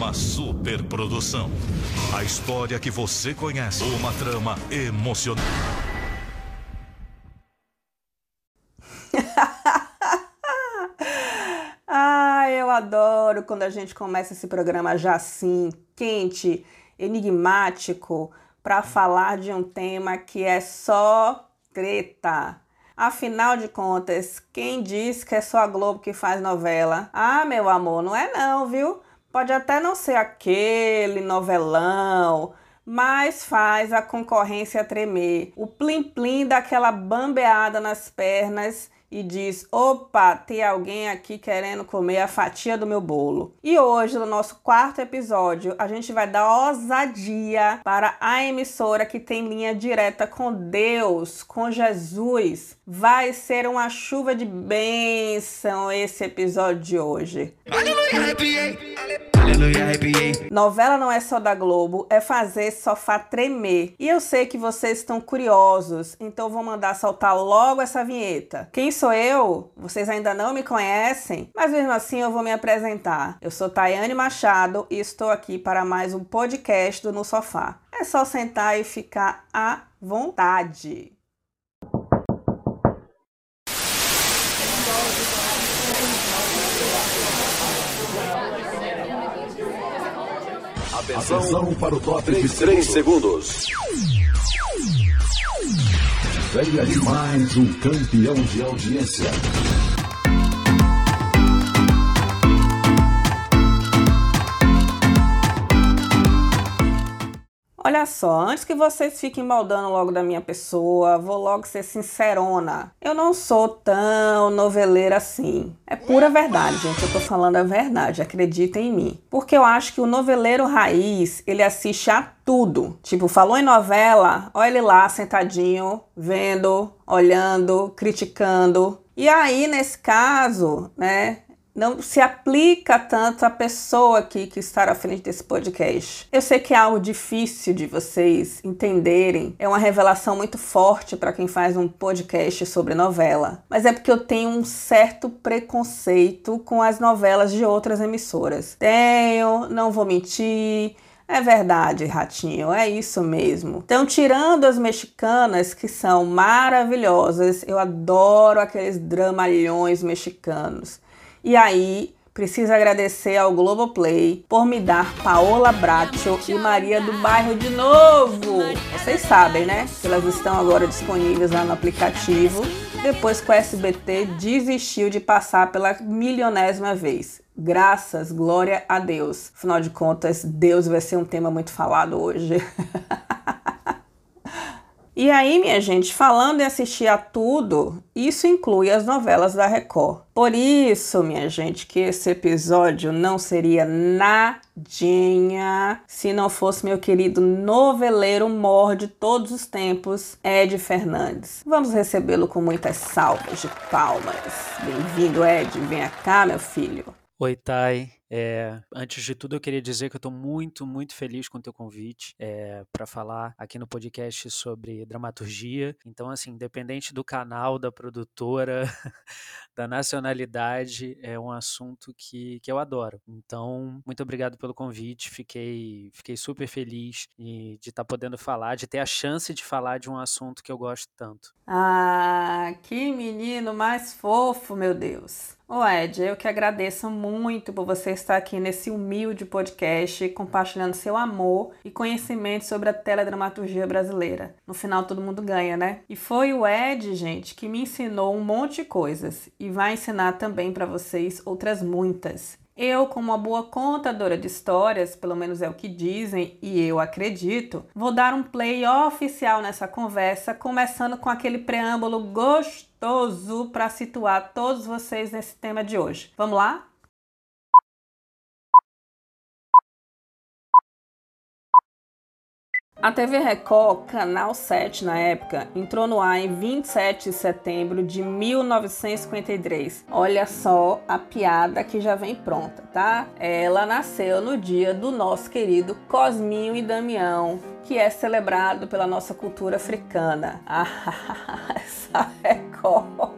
Uma superprodução. A história que você conhece. Uma trama emocionante. ah, eu adoro quando a gente começa esse programa já assim, quente, enigmático, para falar de um tema que é só treta. Afinal de contas, quem diz que é só a Globo que faz novela? Ah, meu amor, não é não, viu? Pode até não ser aquele novelão, mas faz a concorrência tremer. O plim-plim daquela bambeada nas pernas e diz: opa, tem alguém aqui querendo comer a fatia do meu bolo. E hoje, no nosso quarto episódio, a gente vai dar ousadia para a emissora que tem linha direta com Deus, com Jesus. Vai ser uma chuva de bênção esse episódio de hoje. Aleluia, Novela não é só da Globo, é fazer sofá tremer. E eu sei que vocês estão curiosos, então vou mandar soltar logo essa vinheta. Quem sou eu? Vocês ainda não me conhecem, mas mesmo assim eu vou me apresentar. Eu sou Tayane Machado e estou aqui para mais um podcast do No Sofá. É só sentar e ficar à vontade. Atenção para o top de 3 segundos. Venha de mais um campeão de audiência. Olha só, antes que vocês fiquem maldando logo da minha pessoa, vou logo ser sincerona. Eu não sou tão noveleira assim. É pura verdade, gente. Eu tô falando a verdade, acreditem em mim. Porque eu acho que o noveleiro raiz, ele assiste a tudo. Tipo, falou em novela, olha ele lá sentadinho, vendo, olhando, criticando. E aí, nesse caso, né, não se aplica tanto à pessoa aqui que está à frente desse podcast. Eu sei que é algo difícil de vocês entenderem, é uma revelação muito forte para quem faz um podcast sobre novela, mas é porque eu tenho um certo preconceito com as novelas de outras emissoras. Tenho, não vou mentir. É verdade, ratinho, é isso mesmo. Então, tirando as mexicanas, que são maravilhosas, eu adoro aqueles dramalhões mexicanos. E aí, preciso agradecer ao Globoplay por me dar Paola Bracho e Maria do Bairro de novo. Vocês sabem, né? Que elas estão agora disponíveis lá no aplicativo, depois que o SBT desistiu de passar pela milionésima vez. Graças, glória a Deus. Afinal de contas, Deus vai ser um tema muito falado hoje. E aí, minha gente, falando em assistir a tudo, isso inclui as novelas da Record. Por isso, minha gente, que esse episódio não seria nadinha se não fosse meu querido noveleiro mor de todos os tempos, Ed Fernandes. Vamos recebê-lo com muitas salvas de palmas. Bem-vindo, Ed. Vem cá, meu filho. Oi, Thay. É, antes de tudo, eu queria dizer que eu estou muito, muito feliz com o teu convite é, para falar aqui no podcast sobre dramaturgia. Então, assim, independente do canal, da produtora, da nacionalidade, é um assunto que, que eu adoro. Então, muito obrigado pelo convite. Fiquei, fiquei super feliz de estar tá podendo falar, de ter a chance de falar de um assunto que eu gosto tanto. Ah, que menino mais fofo, meu Deus. Ô Ed, eu que agradeço muito por você estar aqui nesse humilde podcast compartilhando seu amor e conhecimento sobre a teledramaturgia brasileira. No final todo mundo ganha, né? E foi o Ed, gente, que me ensinou um monte de coisas e vai ensinar também para vocês outras muitas. Eu, como uma boa contadora de histórias, pelo menos é o que dizem e eu acredito, vou dar um play oficial nessa conversa, começando com aquele preâmbulo gostoso para situar todos vocês nesse tema de hoje. Vamos lá? A TV Record, canal 7 na época, entrou no ar em 27 de setembro de 1953. Olha só a piada que já vem pronta, tá? Ela nasceu no dia do nosso querido Cosminho e Damião, que é celebrado pela nossa cultura africana. Ah, essa Record.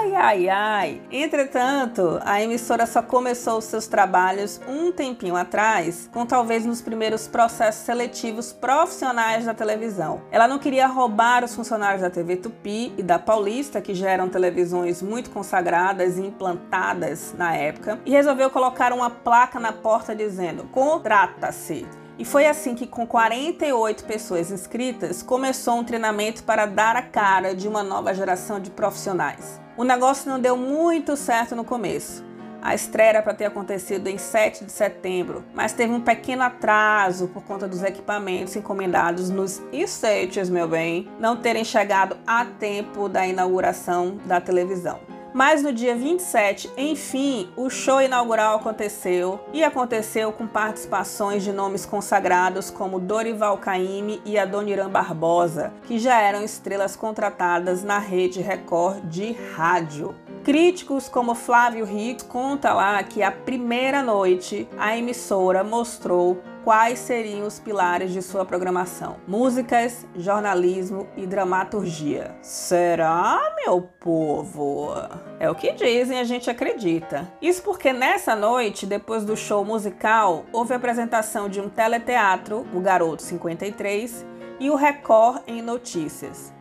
Ai, ai, ai. Entretanto, a emissora só começou seus trabalhos um tempinho atrás, com talvez nos primeiros processos seletivos profissionais da televisão. Ela não queria roubar os funcionários da TV Tupi e da Paulista, que já eram televisões muito consagradas e implantadas na época, e resolveu colocar uma placa na porta dizendo: contrata-se. E foi assim que, com 48 pessoas inscritas, começou um treinamento para dar a cara de uma nova geração de profissionais. O negócio não deu muito certo no começo. A estreia era para ter acontecido em 7 de setembro, mas teve um pequeno atraso por conta dos equipamentos encomendados nos estates, meu bem, não terem chegado a tempo da inauguração da televisão. Mas no dia 27, enfim, o show inaugural aconteceu e aconteceu com participações de nomes consagrados como Dorival Caymmi e Adoniran Barbosa, que já eram estrelas contratadas na rede Record de rádio. Críticos como Flávio Rico conta lá que a primeira noite a emissora mostrou quais seriam os pilares de sua programação: músicas, jornalismo e dramaturgia. Será, meu povo? É o que dizem, a gente acredita. Isso porque nessa noite, depois do show musical, houve a apresentação de um teleteatro, O Garoto 53, e o Record em Notícias.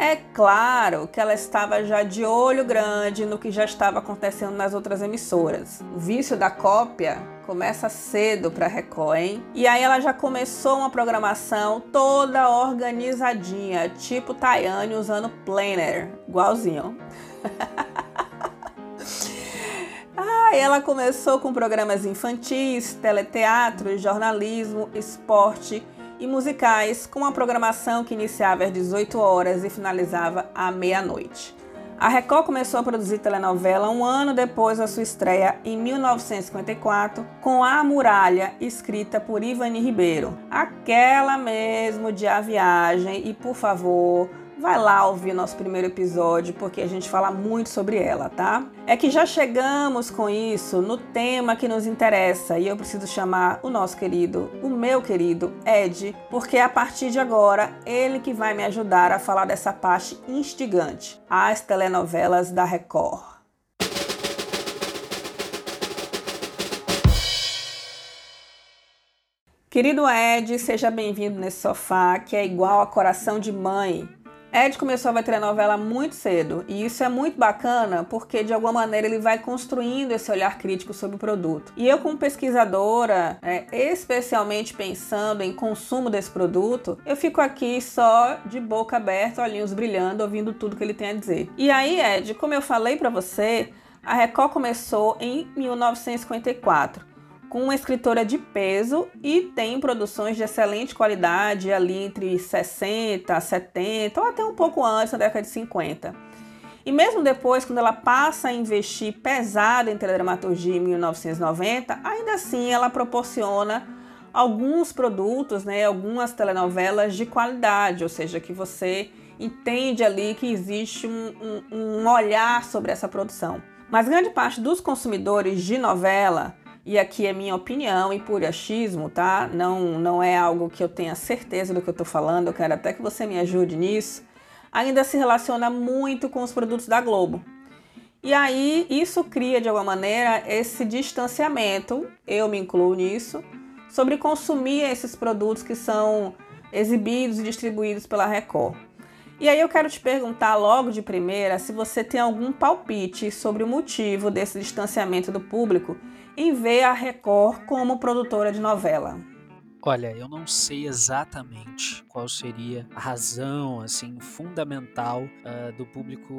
É claro que ela estava já de olho grande no que já estava acontecendo nas outras emissoras. O vício da cópia começa cedo para Record, hein? E aí ela já começou uma programação toda organizadinha, tipo Tayane usando planner, igualzinho. ah, ela começou com programas infantis, teleteatro, jornalismo, esporte e musicais, com uma programação que iniciava às 18 horas e finalizava à meia-noite. A Record começou a produzir telenovela um ano depois da sua estreia, em 1954, com A Muralha, escrita por Ivani Ribeiro. Aquela mesmo de A Viagem e, por favor, vai lá ouvir nosso primeiro episódio, porque a gente fala muito sobre ela, tá? É que já chegamos com isso no tema que nos interessa e eu preciso chamar o nosso querido, o meu querido Ed, porque a partir de agora ele que vai me ajudar a falar dessa parte instigante, as telenovelas da Record. Querido Ed, seja bem-vindo nesse sofá que é igual a coração de mãe. Ed começou a ver telenovela muito cedo e isso é muito bacana porque de alguma maneira ele vai construindo esse olhar crítico sobre o produto. E eu, como pesquisadora, é, especialmente pensando em consumo desse produto, eu fico aqui só de boca aberta, olhinhos brilhando, ouvindo tudo que ele tem a dizer. E aí, Ed, como eu falei para você, a Record começou em 1954 com uma escritora de peso e tem produções de excelente qualidade ali entre 60, 70 ou até um pouco antes, na década de 50. E mesmo depois, quando ela passa a investir pesado em teledramaturgia em 1990, ainda assim ela proporciona alguns produtos, né, algumas telenovelas de qualidade, ou seja, que você entende ali que existe um, um, um olhar sobre essa produção. Mas grande parte dos consumidores de novela e aqui é minha opinião e puro achismo, tá? Não, não é algo que eu tenha certeza do que eu tô falando, eu quero até que você me ajude nisso. Ainda se relaciona muito com os produtos da Globo. E aí isso cria de alguma maneira esse distanciamento, eu me incluo nisso, sobre consumir esses produtos que são exibidos e distribuídos pela Record. E aí eu quero te perguntar logo de primeira se você tem algum palpite sobre o motivo desse distanciamento do público em ver a Record como produtora de novela. Olha, eu não sei exatamente qual seria a razão assim fundamental uh, do público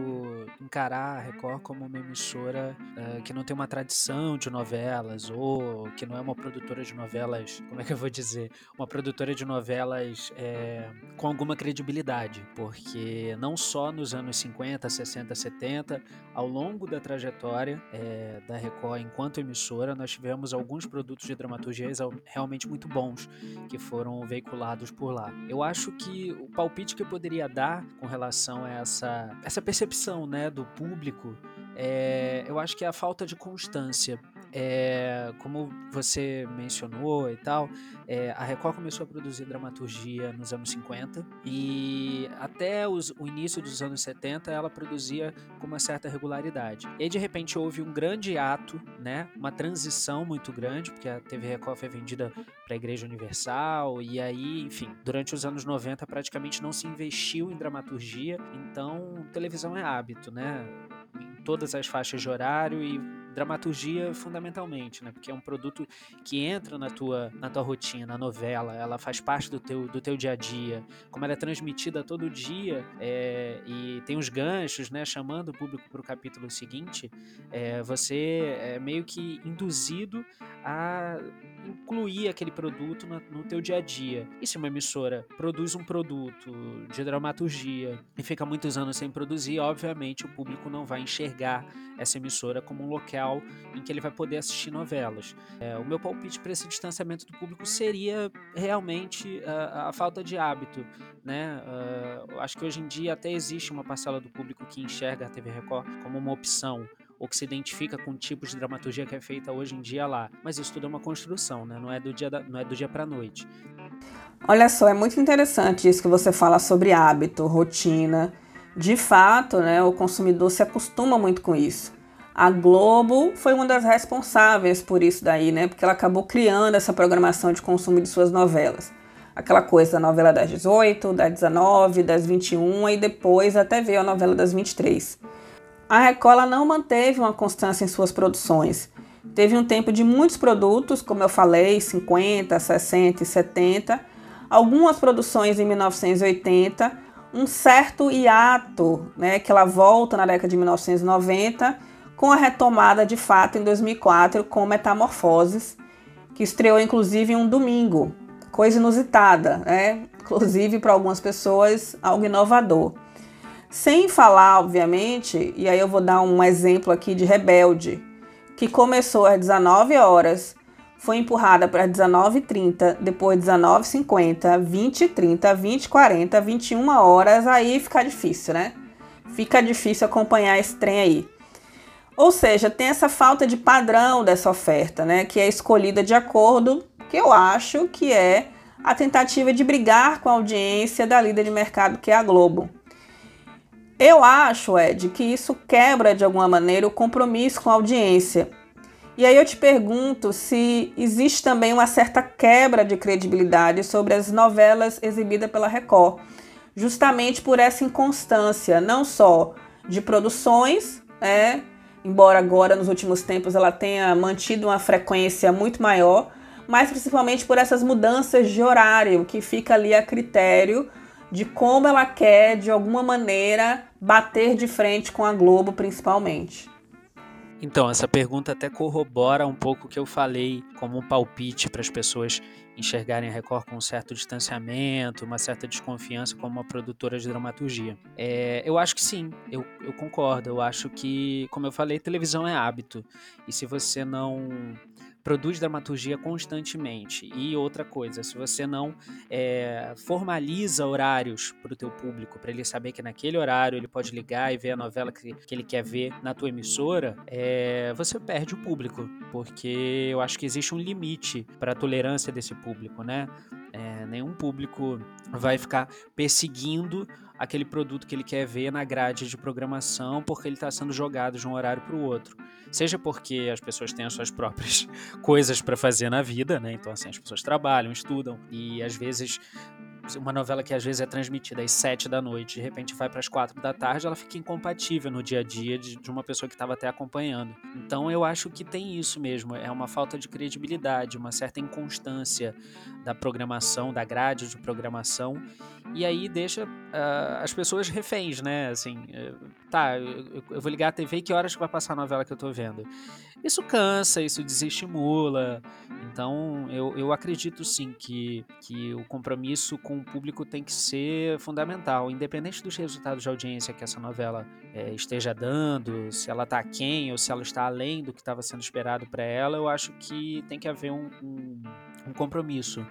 encarar a Record como uma emissora uh, que não tem uma tradição de novelas ou que não é uma produtora de novelas, como é que eu vou dizer, uma produtora de novelas é, com alguma credibilidade, porque não só nos anos 50, 60, 70, ao longo da trajetória é, da Record enquanto emissora, nós tivemos alguns produtos de dramaturgia realmente muito bons que foram veiculados por lá. Eu acho que o palpite que eu poderia dar com relação a essa, essa percepção né, do público é, eu acho que é a falta de constância. é, como você mencionou e tal, é, a Record começou a produzir dramaturgia nos anos 50 e até os, o início dos anos 70 ela produzia com uma certa regularidade. E aí, de repente houve um grande ato, né, uma transição muito grande, porque a TV Record foi vendida para a Igreja Universal e aí, enfim, durante os anos 90 praticamente não se investiu em dramaturgia, então televisão é hábito, né? Todas as faixas de horário e dramaturgia fundamentalmente, né? Porque é um produto que entra na tua, na tua rotina, na novela, ela faz parte do teu, do teu dia a dia. Como ela é transmitida todo dia é, e tem os ganchos, né? Chamando o público para o capítulo seguinte, é, você é meio que induzido a incluir aquele produto no, no teu dia a dia. E se uma emissora produz um produto de dramaturgia e fica muitos anos sem produzir, obviamente o público não vai enxergar essa emissora como um local em que ele vai poder assistir novelas. É, o meu palpite para esse distanciamento do público seria realmente a, a falta de hábito. Né? Uh, acho que hoje em dia até existe uma parcela do público que enxerga a TV Record como uma opção ou que se identifica com o tipo de dramaturgia que é feita hoje em dia lá. Mas isso tudo é uma construção, né? não é do dia, da, não é do dia para noite. Olha só, é muito interessante isso que você fala sobre hábito, rotina. De fato, né, o consumidor se acostuma muito com isso. A Globo foi uma das responsáveis por isso daí, né? Porque ela acabou criando essa programação de consumo de suas novelas. Aquela coisa da novela das 18, das 19, das 21 e depois até veio a novela das 23. A Record não manteve uma constância em suas produções. Teve um tempo de muitos produtos, como eu falei, 50, 60 e 70, algumas produções em 1980, um certo hiato, né, que ela volta na década de 1990 com a retomada de fato em 2004 com Metamorfoses, que estreou inclusive em um domingo, coisa inusitada, né? inclusive para algumas pessoas algo inovador. Sem falar, obviamente, e aí eu vou dar um exemplo aqui de Rebelde, que começou às 19 horas, foi empurrada para 19h30, depois 19h50, 20h30, 20h40, 21 horas, aí fica difícil, né? Fica difícil acompanhar esse trem aí. Ou seja, tem essa falta de padrão dessa oferta, né, que é escolhida de acordo que eu acho que é a tentativa de brigar com a audiência da líder de mercado que é a Globo. Eu acho, Ed, que isso quebra de alguma maneira o compromisso com a audiência. E aí eu te pergunto se existe também uma certa quebra de credibilidade sobre as novelas exibidas pela Record, justamente por essa inconstância, não só de produções, né, embora agora nos últimos tempos ela tenha mantido uma frequência muito maior, mas principalmente por essas mudanças de horário que fica ali a critério de como ela quer de alguma maneira bater de frente com a Globo principalmente. Então, essa pergunta até corrobora um pouco o que eu falei como um palpite para as pessoas enxergarem a Record com um certo distanciamento, uma certa desconfiança como uma produtora de dramaturgia. É, eu acho que sim, eu, eu concordo. Eu acho que, como eu falei, televisão é hábito. E se você não produz dramaturgia constantemente. E outra coisa, se você não é, formaliza horários para o teu público, para ele saber que naquele horário ele pode ligar e ver a novela que, que ele quer ver na tua emissora, é, você perde o público, porque eu acho que existe um limite para a tolerância desse público, né? É, nenhum público vai ficar perseguindo aquele produto que ele quer ver na grade de programação porque ele está sendo jogado de um horário para o outro. Seja porque as pessoas têm as suas próprias coisas para fazer na vida, né? Então, assim, as pessoas trabalham, estudam e às vezes uma novela que às vezes é transmitida às sete da noite, de repente vai para as quatro da tarde, ela fica incompatível no dia a dia de, de uma pessoa que estava até acompanhando. Então eu acho que tem isso mesmo, é uma falta de credibilidade, uma certa inconstância da programação, da grade de programação, e aí deixa uh, as pessoas reféns, né? Assim, uh, tá, eu, eu, vou ligar a TV, que horas que vai passar a novela que eu tô vendo? Isso cansa, isso desestimula. Então, eu, eu acredito sim que, que o compromisso com o público tem que ser fundamental, independente dos resultados de audiência que essa novela é, esteja dando, se ela está aquém ou se ela está além do que estava sendo esperado para ela, eu acho que tem que haver um, um, um compromisso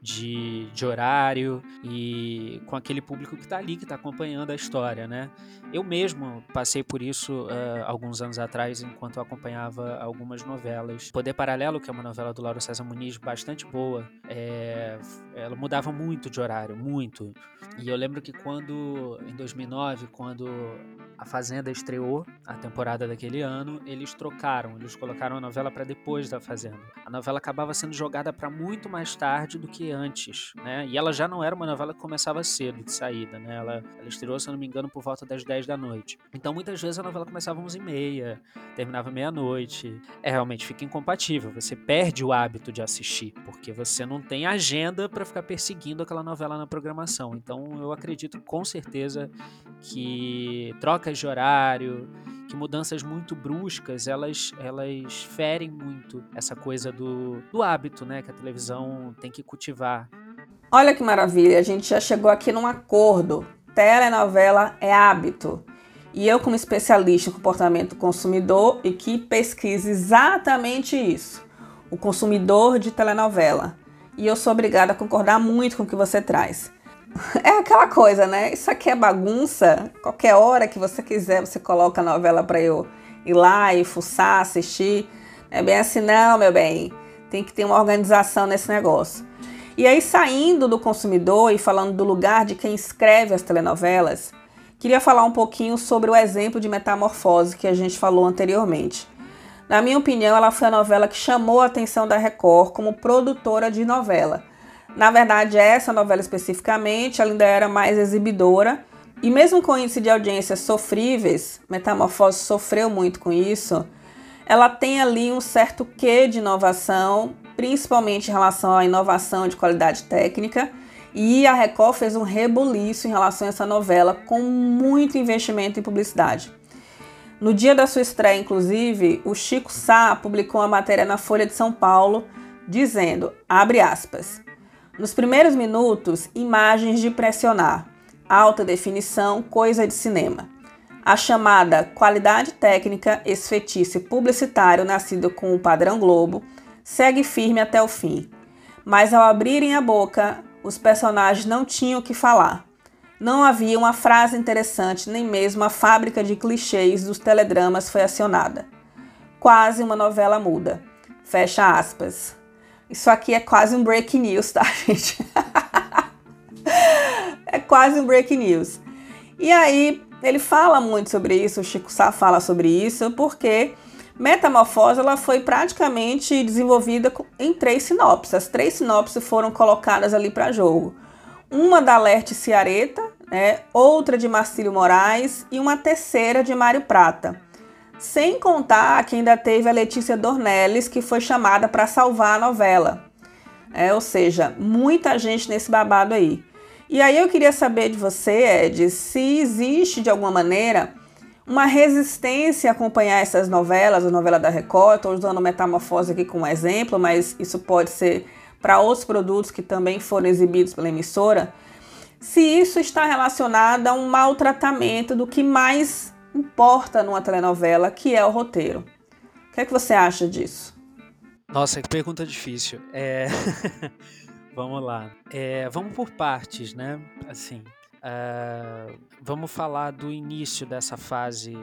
de, de horário e com aquele público que está ali, que está acompanhando a história, né? Eu mesmo passei por isso uh, alguns anos atrás, enquanto eu acompanhava algumas novelas. Poder Paralelo, que é uma novela do Lauro César Muniz bastante boa, é, ela mudava muito de horário, muito. E eu lembro que quando, em 2009, quando a Fazenda estreou a temporada daquele ano, eles trocaram, eles colocaram a novela para depois da Fazenda. A novela acabava sendo jogada para muito mais tarde do que antes, né? E ela já não era uma novela que começava cedo de saída, né? Ela, ela estreou, se eu não me engano, por volta das 10 da noite. Então, muitas vezes a novela começava às 11 e meia, terminava meia-noite. É, realmente fica incompatível. Você perde o hábito de assistir, porque você não tem agenda para ficar perseguindo aquela novela na programação. Então, eu acredito com certeza que trocas de horário, que mudanças muito bruscas, elas, elas ferem muito essa coisa do, do hábito, né, que a televisão tem que cultivar. Olha que maravilha, a gente já chegou aqui num acordo. Telenovela é hábito. E eu, como especialista em comportamento do consumidor, e que pesquisa exatamente isso, o consumidor de telenovela. E eu sou obrigada a concordar muito com o que você traz. É aquela coisa, né? Isso aqui é bagunça. Qualquer hora que você quiser, você coloca a novela para eu ir lá e fuçar, assistir. Não é bem assim, não, meu bem. Tem que ter uma organização nesse negócio. E aí, saindo do consumidor e falando do lugar de quem escreve as telenovelas, queria falar um pouquinho sobre o exemplo de Metamorfose que a gente falou anteriormente. Na minha opinião, ela foi a novela que chamou a atenção da Record como produtora de novela na verdade, essa novela especificamente ainda era mais exibidora. E mesmo com índice de audiências sofríveis, Metamorfose sofreu muito com isso, ela tem ali um certo quê de inovação, principalmente em relação à inovação de qualidade técnica. E a Record fez um rebuliço em relação a essa novela com muito investimento em publicidade. No dia da sua estreia, inclusive, o Chico Sá publicou uma matéria na Folha de São Paulo dizendo, abre aspas, nos primeiros minutos, imagens de pressionar, alta definição, coisa de cinema. A chamada qualidade técnica, esfetice publicitário nascido com o padrão Globo segue firme até o fim. Mas ao abrirem a boca, os personagens não tinham o que falar. Não havia uma frase interessante, nem mesmo a fábrica de clichês dos teledramas foi acionada. Quase uma novela muda. Fecha aspas. Isso aqui é quase um break news, tá, gente? é quase um break news. E aí, ele fala muito sobre isso, o Chico Sá fala sobre isso, porque Metamorfose ela foi praticamente desenvolvida em três sinopses. As três sinopses foram colocadas ali para jogo. Uma da Lerte Ciareta, né, outra de Marcílio Moraes e uma terceira de Mário Prata. Sem contar que ainda teve a Letícia Dornelles, que foi chamada para salvar a novela. É, ou seja, muita gente nesse babado aí. E aí eu queria saber de você, Ed, se existe de alguma maneira uma resistência a acompanhar essas novelas, a novela da Record. Estou usando Metamorfose aqui como exemplo, mas isso pode ser para outros produtos que também foram exibidos pela emissora. Se isso está relacionado a um maltratamento do que mais importa numa telenovela, que é o roteiro. O que é que você acha disso? Nossa, que pergunta difícil. É... vamos lá. É, vamos por partes, né? Assim, uh, vamos falar do início dessa fase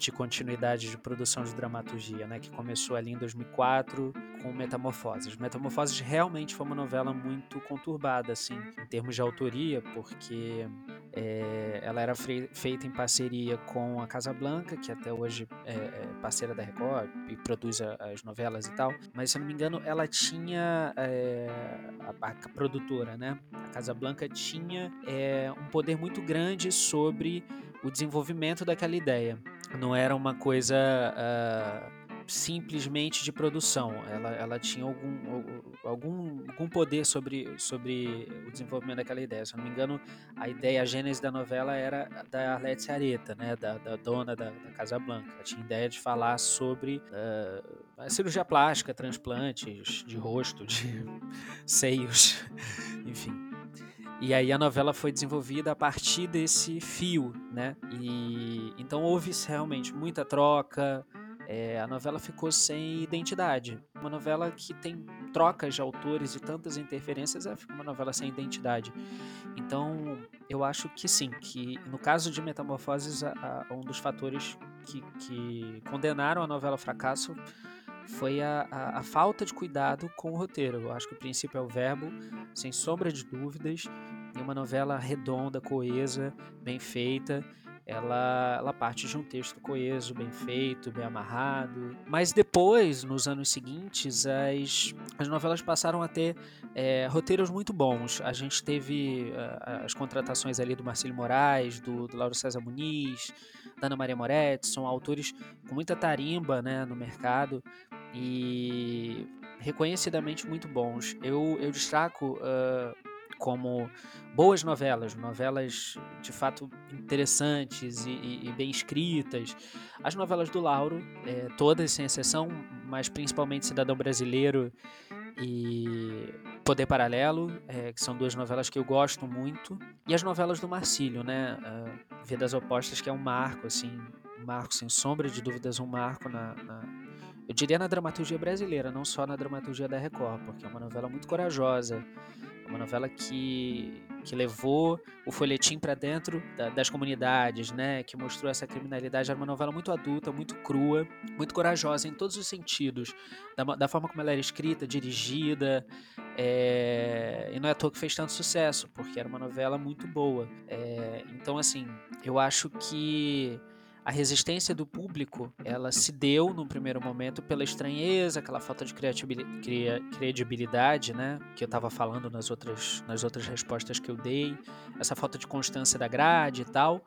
de continuidade de produção de dramaturgia, né, que começou ali em 2004 com Metamorfoses. Metamorfoses realmente foi uma novela muito conturbada, assim, em termos de autoria, porque é, ela era feita em parceria com a Casa Blanca, que até hoje é, é parceira da Record e produz as novelas e tal, mas se eu não me engano, ela tinha é, a, a, produtora, né? A Casa Blanca tinha é, um poder muito grande sobre o desenvolvimento daquela ideia. Não era uma coisa uh, simplesmente de produção. Ela, ela tinha algum, algum, algum poder sobre, sobre o desenvolvimento daquela ideia. Se eu não me engano, a ideia, a gênese da novela era da Arlete Areta, né? da, da dona da, da, Casa Blanca. Ela tinha ideia de falar sobre uh, cirurgia plástica, transplantes de rosto, de seios, enfim. E aí a novela foi desenvolvida a partir desse fio, né? E então houve realmente muita troca, é, a novela ficou sem identidade. Uma novela que tem trocas de autores e tantas interferências é uma novela sem identidade. Então, eu acho que sim, que no caso de Metamorfoses, a, a, um dos fatores que, que, condenaram a novela ao fracasso foi a, a, falta de cuidado com o roteiro. Eu acho que o princípio é o verbo, sem sombra de dúvidas, uma novela redonda, coesa, bem feita ela, ela parte de um texto coeso, bem feito, bem amarrado. Mas depois, nos anos seguintes, as, as novelas passaram a ter é, roteiros muito bons. A gente teve uh, as contratações ali do Marcelo Moraes, do, do Lauro César Muniz, da Ana Maria Moretti, são autores com muita tarimba né, no mercado e reconhecidamente muito bons. Eu, eu destaco. Uh, como boas novelas, novelas de fato interessantes e, e, e bem escritas. As novelas do Lauro, é, todas sem exceção, mas principalmente Cidadão Brasileiro e Poder Paralelo, é, que são duas novelas que eu gosto muito. E as novelas do Marcílio, né? Uh, Vidas Opostas, que é um marco, assim, um marco sem sombra de dúvidas, um marco na, na eu diria na dramaturgia brasileira, não só na dramaturgia da Record, porque é uma novela muito corajosa, uma novela que, que levou o folhetim para dentro da, das comunidades, né? Que mostrou essa criminalidade. Era uma novela muito adulta, muito crua, muito corajosa em todos os sentidos. Da, da forma como ela era escrita, dirigida. É, e não é à toa que fez tanto sucesso, porque era uma novela muito boa. É, então, assim, eu acho que a resistência do público ela se deu no primeiro momento pela estranheza, aquela falta de credibilidade, né, que eu estava falando nas outras, nas outras respostas que eu dei, essa falta de constância da grade e tal.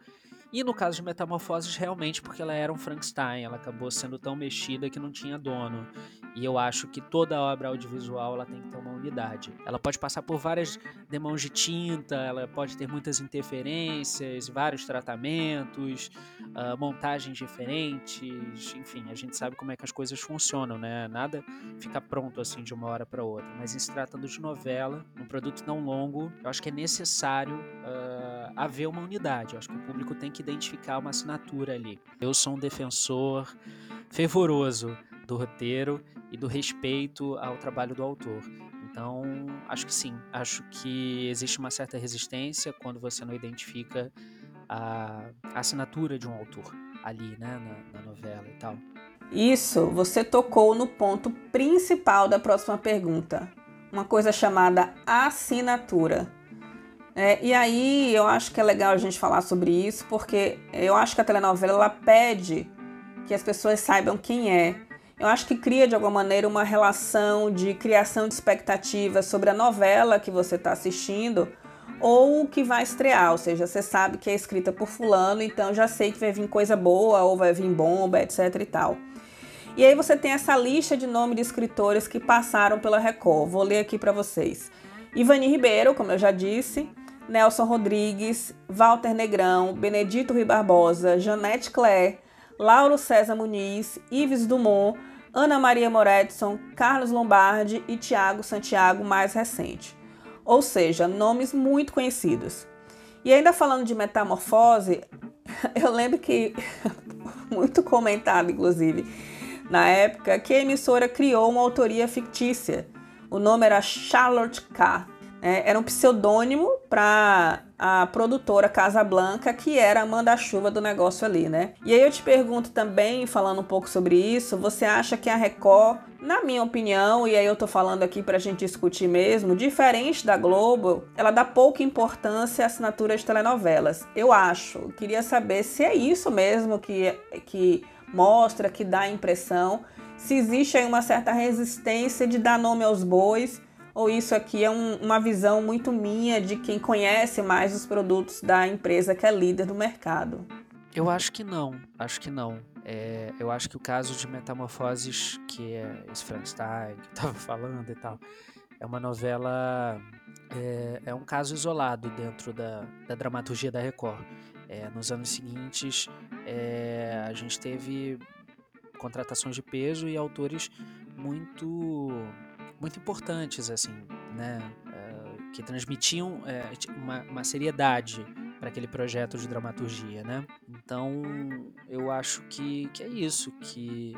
E no caso de Metamorfoses, realmente porque ela era um Frankenstein, ela acabou sendo tão mexida que não tinha dono. E eu acho que toda obra audiovisual ela tem que ter uma unidade. Ela pode passar por várias demãos de tinta, ela pode ter muitas interferências, vários tratamentos, uh, montagens diferentes, enfim, a gente sabe como é que as coisas funcionam, né? Nada fica pronto assim de uma hora para outra. Mas em se tratando de novela, um produto tão longo, eu acho que é necessário uh, haver uma unidade. Eu acho que o público tem que identificar uma assinatura ali. Eu sou um defensor fervoroso do roteiro e do respeito ao trabalho do autor. Então, acho que sim, acho que existe uma certa resistência quando você não identifica a, assinatura de um autor ali, né, na, na novela e tal. Isso, você tocou no ponto principal da próxima pergunta. Uma coisa chamada assinatura. É, e aí eu acho que é legal a gente falar sobre isso, porque eu acho que a telenovela ela pede que as pessoas saibam quem é. Eu acho que cria de alguma maneira uma relação de criação de expectativas sobre a novela que você está assistindo ou que vai estrear, ou seja, você sabe que é escrita por fulano, então já sei que vai vir coisa boa ou vai vir bomba, etc e tal. E aí você tem essa lista de nomes de escritores que passaram pela Record. Vou ler aqui para vocês. Ivani Ribeiro, como eu já disse, Nelson Rodrigues, Walter Negrão, Benedito Rui Barbosa, Janete Claire, Lauro César Muniz, Ives Dumont, Ana Maria Moretson, Carlos Lombardi e Tiago Santiago, mais recente. Ou seja, nomes muito conhecidos. E ainda falando de metamorfose, eu lembro que, muito comentado inclusive, na época, que a emissora criou uma autoria fictícia. O nome era Charlotte K. É, era um pseudônimo para a produtora Casa Blanca, que era a manda-chuva do negócio ali, né? E aí eu te pergunto também, falando um pouco sobre isso, você acha que a Record, na minha opinião, e aí eu tô falando aqui pra gente discutir mesmo, diferente da Globo, ela dá pouca importância à assinatura de telenovelas. Eu acho. Queria saber se é isso mesmo que, que mostra, que dá impressão, se existe aí uma certa resistência de dar nome aos bois ou isso aqui é um, uma visão muito minha de quem conhece mais os produtos da empresa que é líder do mercado? Eu acho que não, acho que não. É, eu acho que o caso de Metamorfoses, que é esse Frankenstein que eu tava falando e tal, é uma novela, é, é um caso isolado dentro da, da dramaturgia da Record. É, nos anos seguintes, é, a gente teve contratações de peso e autores muito muito importantes, assim, né? Uh, que transmitiam é, uma, uma seriedade para aquele projeto de dramaturgia, né? Então, eu acho que, que é isso, que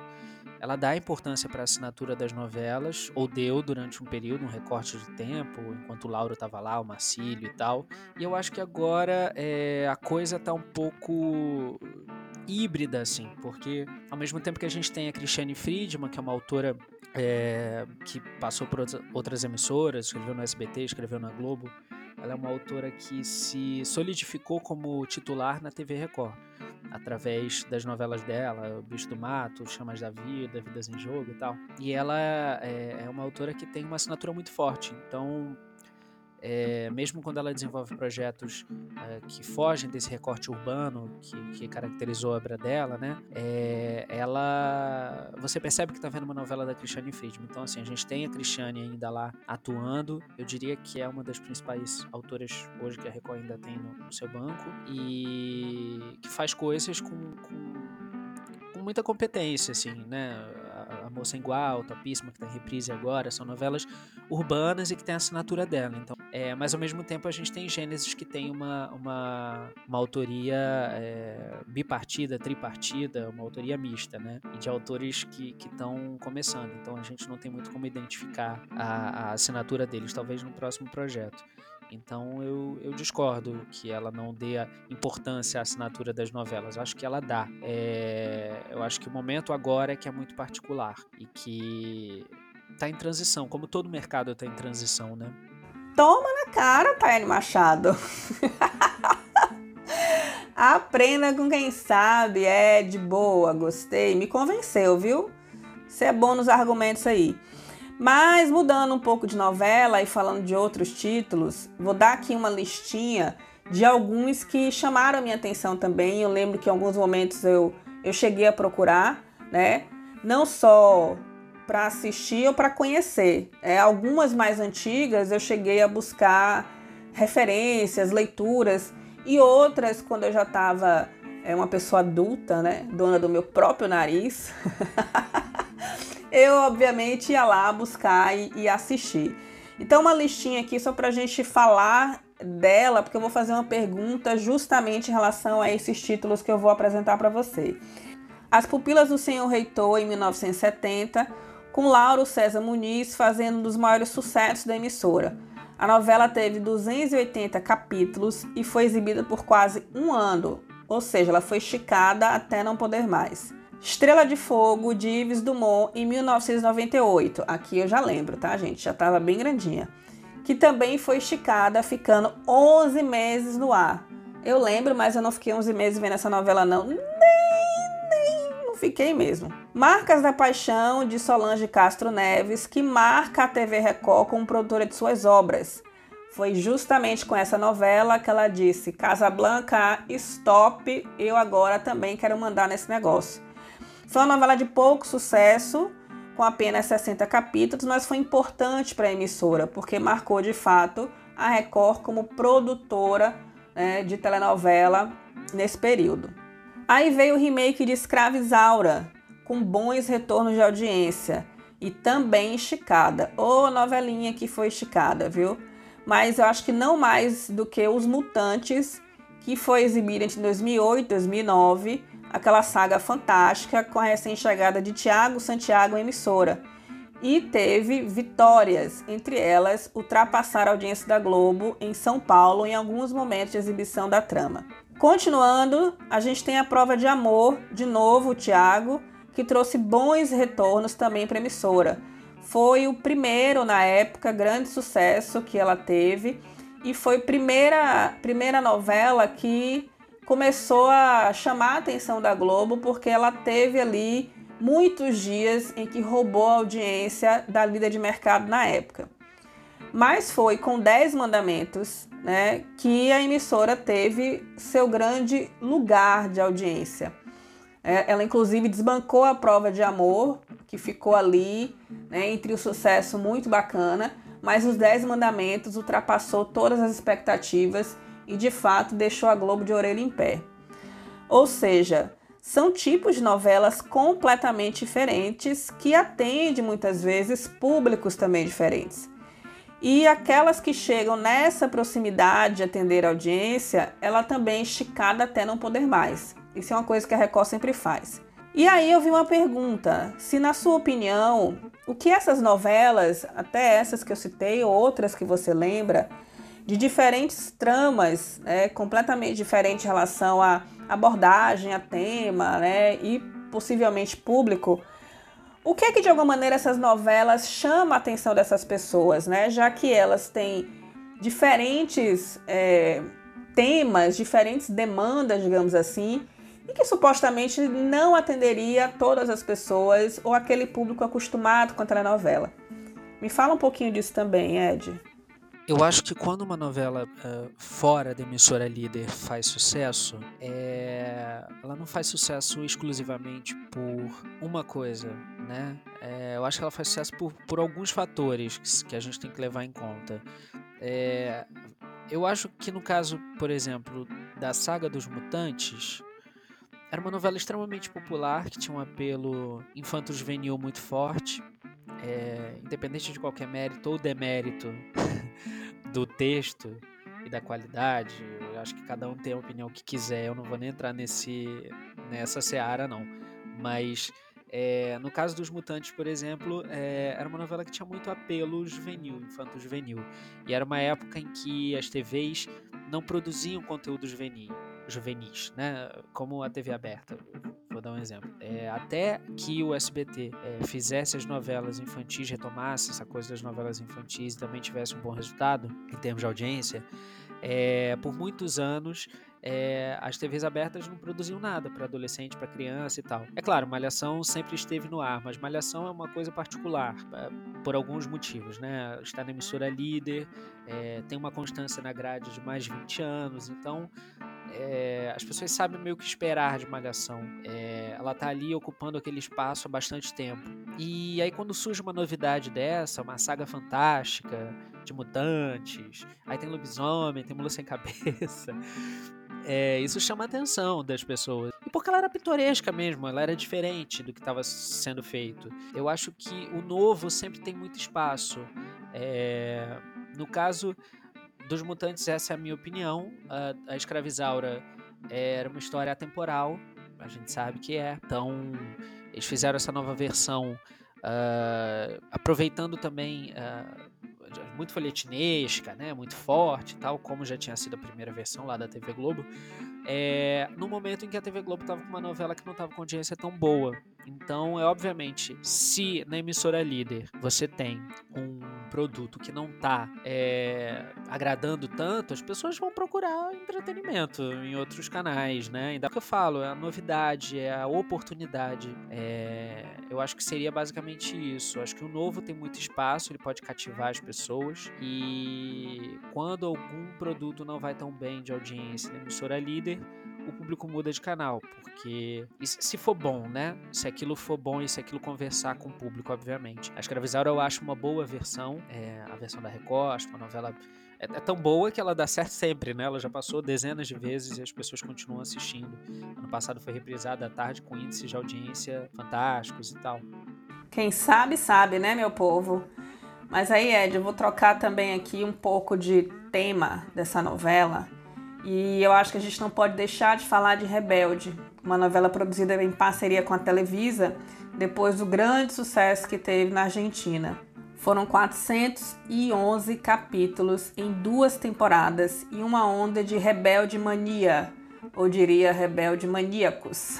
ela dá importância para a assinatura das novelas, ou deu durante um período, um recorte de tempo, enquanto o Lauro estava lá, o Marcílio e tal. E eu acho que agora é, a coisa está um pouco híbrida, assim, porque ao mesmo tempo que a gente tem a Cristiane Friedman, que é uma autora é, que passou por outras emissoras, escreveu no SBT, escreveu na Globo, ela é uma autora que se solidificou como titular na TV Record, através das novelas dela, O Bicho do Mato, Chamas da Vida, Vidas em Jogo e tal. E ela é, é uma autora que tem uma assinatura muito forte, então é, mesmo quando ela desenvolve projetos é, que fogem desse recorte urbano que, que caracterizou a obra dela, né? É, ela, você percebe que está vendo uma novela da Cristiane Friedman. Então, assim, a gente tem a Cristiane ainda lá atuando. Eu diria que é uma das principais autoras hoje que a Record ainda tem no, no seu banco e que faz coisas com, com, com muita competência, assim, né? Moça Igual, Topíssima, que está em reprise agora, são novelas urbanas e que tem a assinatura dela. Então, é, mas ao mesmo tempo a gente tem Gênesis que tem uma, uma, uma autoria é, bipartida, tripartida, uma autoria mista, né? E de autores que estão começando. Então a gente não tem muito como identificar a, a assinatura deles, talvez no próximo projeto. Então eu, eu, discordo que ela não dê importância à assinatura das novelas. Eu acho que ela dá. É, eu acho que o momento agora é que é muito particular e que está em transição, como todo mercado está em transição, né? Toma na cara, Tayane Machado. Aprenda com quem sabe, é de boa, gostei, me convenceu, viu? Você é bom nos argumentos aí. Mas mudando um pouco de novela e falando de outros títulos, vou dar aqui uma listinha de alguns que chamaram minha atenção também. Eu lembro que em alguns momentos eu, eu cheguei a procurar, né? Não só para assistir ou para conhecer. É, algumas mais antigas eu cheguei a buscar referências, leituras e outras quando eu já estava é, uma pessoa adulta, né, dona do meu próprio nariz. eu obviamente ia lá buscar e, e assistir. Então uma listinha aqui só para a gente falar dela, porque eu vou fazer uma pergunta justamente em relação a esses títulos que eu vou apresentar para você. As Pupilas do Senhor Reitor, em 1970, com Lauro César Muniz fazendo um dos maiores sucessos da emissora. A novela teve 280 capítulos e foi exibida por quase um ano, ou seja, ela foi esticada até não poder mais. Estrela de Fogo, de Yves Dumont, em 1998. Aqui eu já lembro, tá, gente? Já estava bem grandinha. Que também foi esticada, ficando 11 meses no ar. Eu lembro, mas eu não fiquei 11 meses vendo essa novela, não. Nem, nem, não fiquei mesmo. Marcas da Paixão, de Solange Castro Neves, que marca a TV Record como produtora de suas obras. Foi justamente com essa novela que ela disse: Casablanca, stop, eu agora também quero mandar nesse negócio. Foi uma novela de pouco sucesso, com apenas 60 capítulos, mas foi importante para a emissora, porque marcou de fato a Record como produtora né, de telenovela nesse período. Aí veio o remake de Escravizaura, com bons retornos de audiência e também esticada. Oh, novelinha que foi esticada, viu? Mas eu acho que não mais do que Os Mutantes, que foi exibida entre 2008 e 2009, aquela saga fantástica com a recém-chegada de Tiago Santiago emissora. E teve vitórias, entre elas ultrapassar a audiência da Globo em São Paulo em alguns momentos de exibição da trama. Continuando, a gente tem a prova de amor, de novo o Tiago, que trouxe bons retornos também para a emissora. Foi o primeiro, na época, grande sucesso que ela teve e foi a primeira, primeira novela que começou a chamar a atenção da Globo porque ela teve ali muitos dias em que roubou a audiência da líder de mercado na época. Mas foi com 10 mandamentos né, que a emissora teve seu grande lugar de audiência. É, ela, inclusive, desbancou a prova de amor, que ficou ali né, entre o sucesso muito bacana, mas os Dez Mandamentos ultrapassou todas as expectativas e, de fato, deixou a Globo de orelha em pé. Ou seja, são tipos de novelas completamente diferentes que atendem muitas vezes públicos também diferentes. E aquelas que chegam nessa proximidade de atender a audiência, ela também é esticada até não poder mais. Isso é uma coisa que a Record sempre faz. E aí eu vi uma pergunta: se na sua opinião, o que essas novelas, até essas que eu citei, ou outras que você lembra, de diferentes tramas, né, completamente diferentes em relação à abordagem, a tema, né, e possivelmente público, o que é que de alguma maneira essas novelas chamam a atenção dessas pessoas, né? Já que elas têm diferentes é, temas, diferentes demandas, digamos assim, e que supostamente não atenderia todas as pessoas ou aquele público acostumado com a telenovela. Me fala um pouquinho disso também, Ed. Eu acho que quando uma novela uh, fora da emissora líder faz sucesso, é... ela não faz sucesso exclusivamente por uma coisa, né? É... eu acho que ela faz sucesso por, por alguns fatores que, a gente tem que levar em conta. É... eu acho que no caso, por exemplo, da saga dos mutantes, era uma novela extremamente popular que tinha um apelo infanto-juvenil muito forte é, independente de qualquer mérito ou demérito do texto e da qualidade, eu acho que cada um tem a opinião que quiser, eu não vou nem entrar nesse, nessa seara, não. Mas é, no caso dos Mutantes, por exemplo, é, era uma novela que tinha muito apelo juvenil, infanto-juvenil. E era uma época em que as TVs não produziam conteúdo juvenil, juvenis, né? Como a TV aberta. Vou dar um exemplo. É, até que o SBT é, fizesse as novelas infantis, retomasse essa coisa das novelas infantis e também tivesse um bom resultado em termos de audiência, é, por muitos anos é, as TVs abertas não produziam nada para adolescente, para criança e tal. É claro, Malhação sempre esteve no ar, mas Malhação é uma coisa particular, por alguns motivos, né? Está na emissora líder, é, tem uma constância na grade de mais de 20 anos, então é, as pessoas sabem meio que esperar de Malhação. É, ela tá ali ocupando aquele espaço há bastante tempo. E aí quando surge uma novidade dessa, uma saga fantástica de mutantes, aí tem lobisomem, tem mula sem cabeça. É, isso chama a atenção das pessoas. E porque ela era pitoresca mesmo, ela era diferente do que estava sendo feito. Eu acho que o novo sempre tem muito espaço. No caso, dos Mutantes, essa é a minha opinião. A, a Escravizaura era uma história atemporal, a gente sabe que é. Então, eles fizeram essa nova versão, uh, aproveitando também uh, muito folhetinesca, né, muito forte, tal como já tinha sido a primeira versão lá da TV Globo. É, no momento em que a TV Globo estava com uma novela que não estava com audiência tão boa. Então, é obviamente, se na emissora líder você tem um produto que não está é, agradando tanto, as pessoas vão procurar entretenimento em outros canais, né? Ainda que eu falo, é a novidade, é a oportunidade. É, eu acho que seria basicamente isso. Eu acho que o novo tem muito espaço, ele pode cativar as pessoas e quando algum produto não vai tão bem de audiência na emissora líder, o público muda de canal, porque se for bom, né? Se aquilo for bom e se aquilo conversar com o público, obviamente. A Escravizaura eu acho uma boa versão, é, a versão da Record, acho uma novela é, é, tão boa que ela dá certo sempre, né? Ela já passou dezenas de vezes e as pessoas continuam assistindo. Ano passado foi reprisada à tarde com índices de audiência fantásticos e tal. Quem sabe, sabe, né, meu povo? Mas aí, Ed, eu vou trocar também aqui um pouco de tema dessa novela e eu acho que a gente não pode deixar de falar de Rebelde, uma novela produzida em parceria com a Televisa depois do grande sucesso que teve na Argentina. Foram 411 capítulos em duas temporadas e uma onda de rebelde mania, ou diria rebelde maníacos.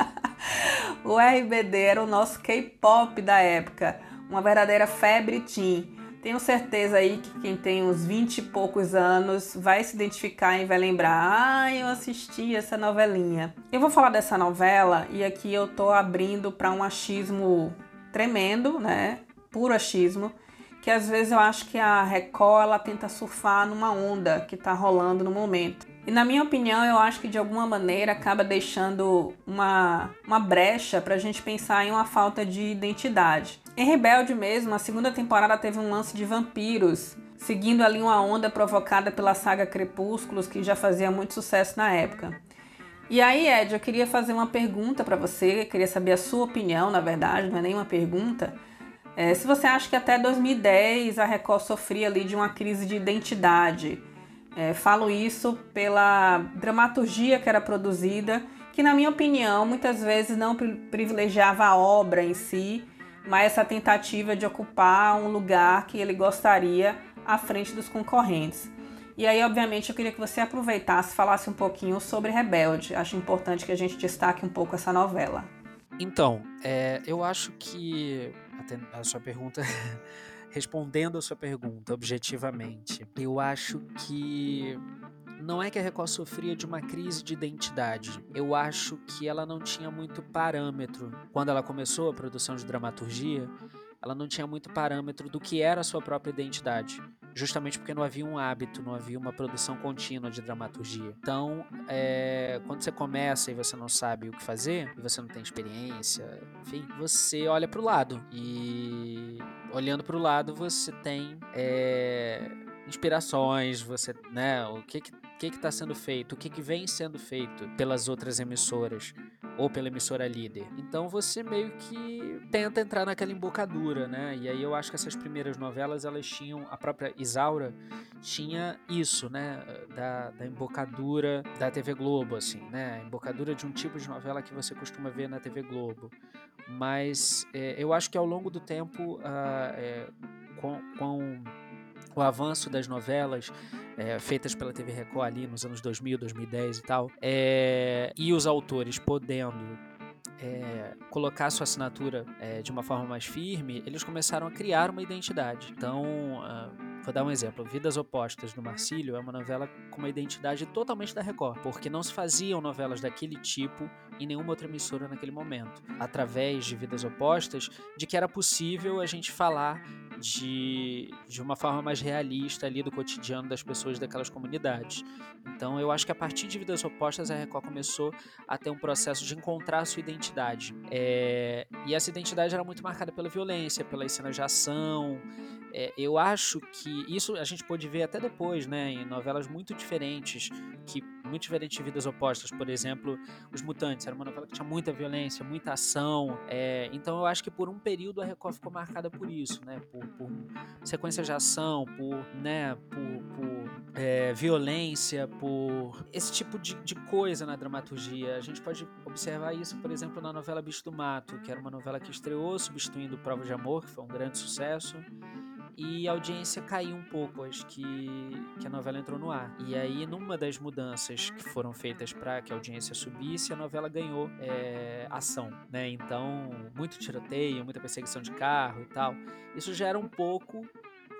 o RBD era o nosso K-pop da época, uma verdadeira febre teen tenho certeza aí que quem tem uns 20 e poucos anos vai se identificar e vai lembrar: ah, eu assisti essa novelinha. Eu vou falar dessa novela e aqui eu tô abrindo para um achismo tremendo, né? Puro achismo, que às vezes eu acho que a Record ela tenta surfar numa onda que tá rolando no momento. E na minha opinião, eu acho que de alguma maneira acaba deixando uma, uma brecha para a gente pensar em uma falta de identidade. Em Rebelde mesmo, a segunda temporada teve um lance de vampiros, seguindo ali uma onda provocada pela saga Crepúsculos, que já fazia muito sucesso na época. E aí, Ed, eu queria fazer uma pergunta para você, queria saber a sua opinião, na verdade, não é nenhuma pergunta, É, se você acha que até 2010 a Record sofria ali de uma crise de identidade, é, falo isso pela dramaturgia que era produzida, que na minha opinião muitas vezes não privilegiava a obra em si, mas essa tentativa de ocupar um lugar que ele gostaria à frente dos concorrentes. E aí, obviamente, eu queria que você aproveitasse, falasse um pouquinho sobre Rebelde. Acho importante que a gente destaque um pouco essa novela. Então, é, eu acho que a sua pergunta, respondendo a sua pergunta objetivamente, eu acho que não é que a Record sofria de uma crise de identidade. Eu acho que ela não tinha muito parâmetro. Quando ela começou a produção de dramaturgia, ela não tinha muito parâmetro do que era a sua própria identidade justamente porque não havia um hábito, não havia uma produção contínua de dramaturgia. Então, é, quando você começa e você não sabe o que fazer, e você não tem experiência, enfim, você olha para o lado. E olhando para o lado, você tem é, inspirações, você, né, o que que que está sendo feito, o que, que vem sendo feito pelas outras emissoras ou pela emissora líder. Então você meio que tenta entrar naquela embocadura, né? E aí eu acho que essas primeiras novelas elas tinham a própria Isaura tinha isso, né? Da, da embocadura da TV Globo, assim, né? A embocadura de um tipo de novela que você costuma ver na TV Globo. Mas é, eu acho que ao longo do tempo, uh, é, com, com o avanço das novelas é, feitas pela TV Record ali nos anos 2000, 2010 e tal, é, e os autores podendo é, colocar sua assinatura é, de uma forma mais firme, eles começaram a criar uma identidade. Então, uh, vou dar um exemplo: Vidas Opostas do Marcílio é uma novela com uma identidade totalmente da Record, porque não se faziam novelas daquele tipo em nenhuma outra emissora naquele momento. Através de Vidas Opostas, de que era possível a gente falar de, de uma forma mais realista ali do cotidiano das pessoas daquelas comunidades. Então eu acho que a partir de Vidas Opostas a Record começou a ter um processo de encontrar a sua identidade. É, e essa identidade era muito marcada pela violência, pelas cenas de ação. É, eu acho que isso a gente pode ver até depois, né, em novelas muito diferentes, que muito diferente de Vidas Opostas, por exemplo, Os Mutantes, era uma novela que tinha muita violência, muita ação. É, então eu acho que por um período a Record ficou marcada por isso, né, por, por sequências de ação, por, né, por, por é, violência, por esse tipo de, de, coisa na dramaturgia. A gente pode observar isso, por exemplo, na novela Bicho do Mato, que era uma novela que estreou substituindo Prova de Amor, que foi um grande sucesso e a audiência caiu um pouco, acho que, que a novela entrou no ar. E aí, numa das mudanças que foram feitas para que a audiência subisse, a novela ganhou é, ação, né? Então, muito tiroteio, muita perseguição de carro e tal. Isso gera um pouco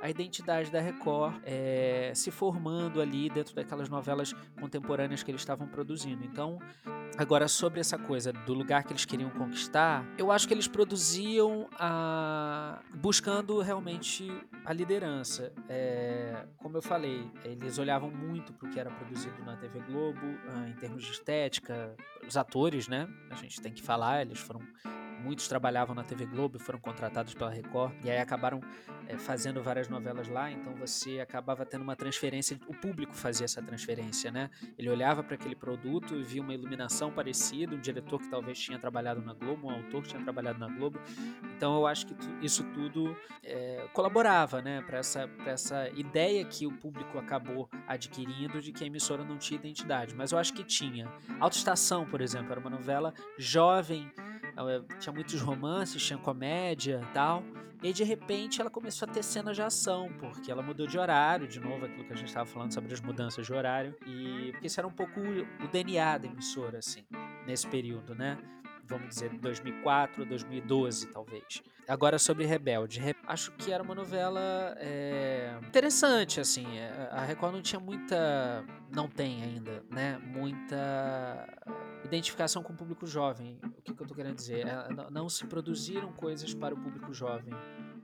a identidade da Record é, se formando ali dentro daquelas novelas contemporâneas que eles estavam produzindo. Então, agora sobre essa coisa do lugar que eles queriam conquistar, eu acho que eles produziam a... buscando realmente a liderança. É, como eu falei, eles olhavam muito para o que era produzido na TV Globo, ah, em termos de estética, os atores, né? A gente tem que falar, eles foram muitos trabalhavam na TV Globo, foram contratados pela Record e aí acabaram é, fazendo várias novelas lá, então você acabava tendo uma transferência, o público fazia essa transferência, né? Ele olhava para aquele produto e via uma iluminação parecida, um diretor que talvez tinha trabalhado na Globo, um autor que tinha trabalhado na Globo. Então eu acho que isso tudo é, colaborava, né, para essa, essa ideia que o público acabou adquirindo de que a emissora não tinha identidade. Mas eu acho que tinha. Autoestação, por exemplo, era uma novela jovem tinha muitos romances, tinha comédia tal. E de repente ela começou a ter cenas de ação, porque ela mudou de horário, de novo aquilo que a gente estava falando sobre as mudanças de horário. E porque isso era um pouco o DNA da emissora, assim, nesse período, né? Vamos dizer, 2004, 2012, talvez. Agora sobre Rebelde. Acho que era uma novela é, interessante, assim. É, a Record não tinha muita. Não tem ainda, né? Muita identificação com o público jovem. O que, que eu estou querendo dizer? É, não se produziram coisas para o público jovem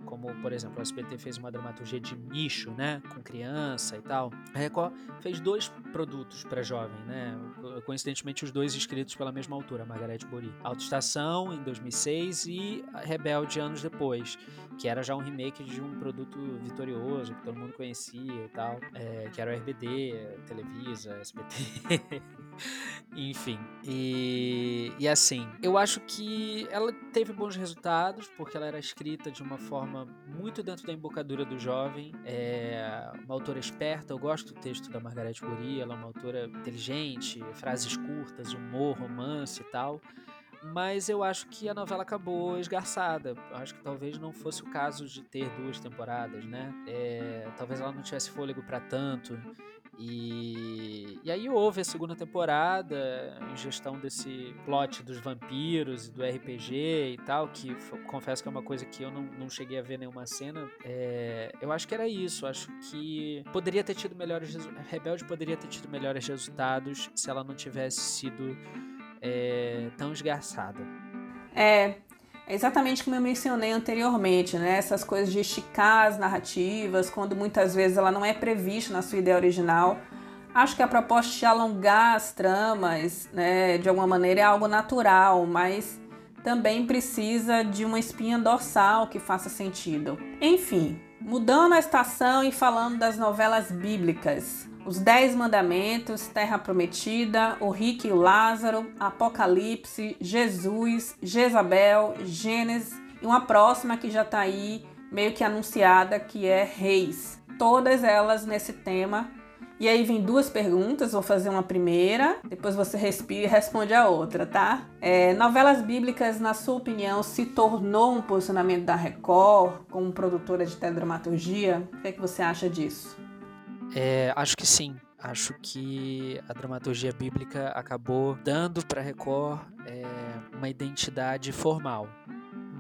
como por exemplo o SBT fez uma dramaturgia de nicho, né, com criança e tal. A Record fez dois produtos para jovem, né, coincidentemente os dois escritos pela mesma autora, Margarete Bori. Autoestação em 2006 e Rebelde anos depois, que era já um remake de um produto vitorioso, que todo mundo conhecia e tal, é, que era o RBD, Televisa, SBT, enfim. E, e assim, eu acho que ela teve bons resultados, porque ela era escrita de uma forma muito dentro da embocadura do jovem, é uma autora esperta, eu gosto do texto da Margarete Curie, ela é uma autora inteligente, frases curtas, humor, romance e tal mas eu acho que a novela acabou esgarçada. Eu acho que talvez não fosse o caso de ter duas temporadas, né? É, talvez ela não tivesse fôlego para tanto. E, e aí houve a segunda temporada, em gestão desse plot dos vampiros e do RPG e tal, que confesso que é uma coisa que eu não, não cheguei a ver nenhuma cena. É, eu acho que era isso, acho que poderia ter tido melhores Rebelde poderia ter tido melhores resultados se ela não tivesse sido é, tão esgarçada. É, exatamente como eu mencionei anteriormente, né? Essas coisas de esticar as narrativas, quando muitas vezes ela não é prevista na sua ideia original. Acho que a proposta de alongar as tramas, né, de alguma maneira, é algo natural, mas também precisa de uma espinha dorsal que faça sentido. Enfim, mudando a estação e falando das novelas bíblicas. Os Dez Mandamentos, Terra Prometida, O Rico e o Lázaro, Apocalipse, Jesus, Jezabel, Gênesis e uma próxima que já está aí meio que anunciada que é Reis. Todas elas nesse tema. E aí vem duas perguntas, vou fazer uma primeira, depois você respira e responde a outra, tá? É, novelas bíblicas, na sua opinião, se tornou um posicionamento da Record como produtora de teledramaturgia? O que, é que você acha disso? É, acho que sim. Acho que a dramaturgia bíblica acabou dando para Record é, uma identidade formal.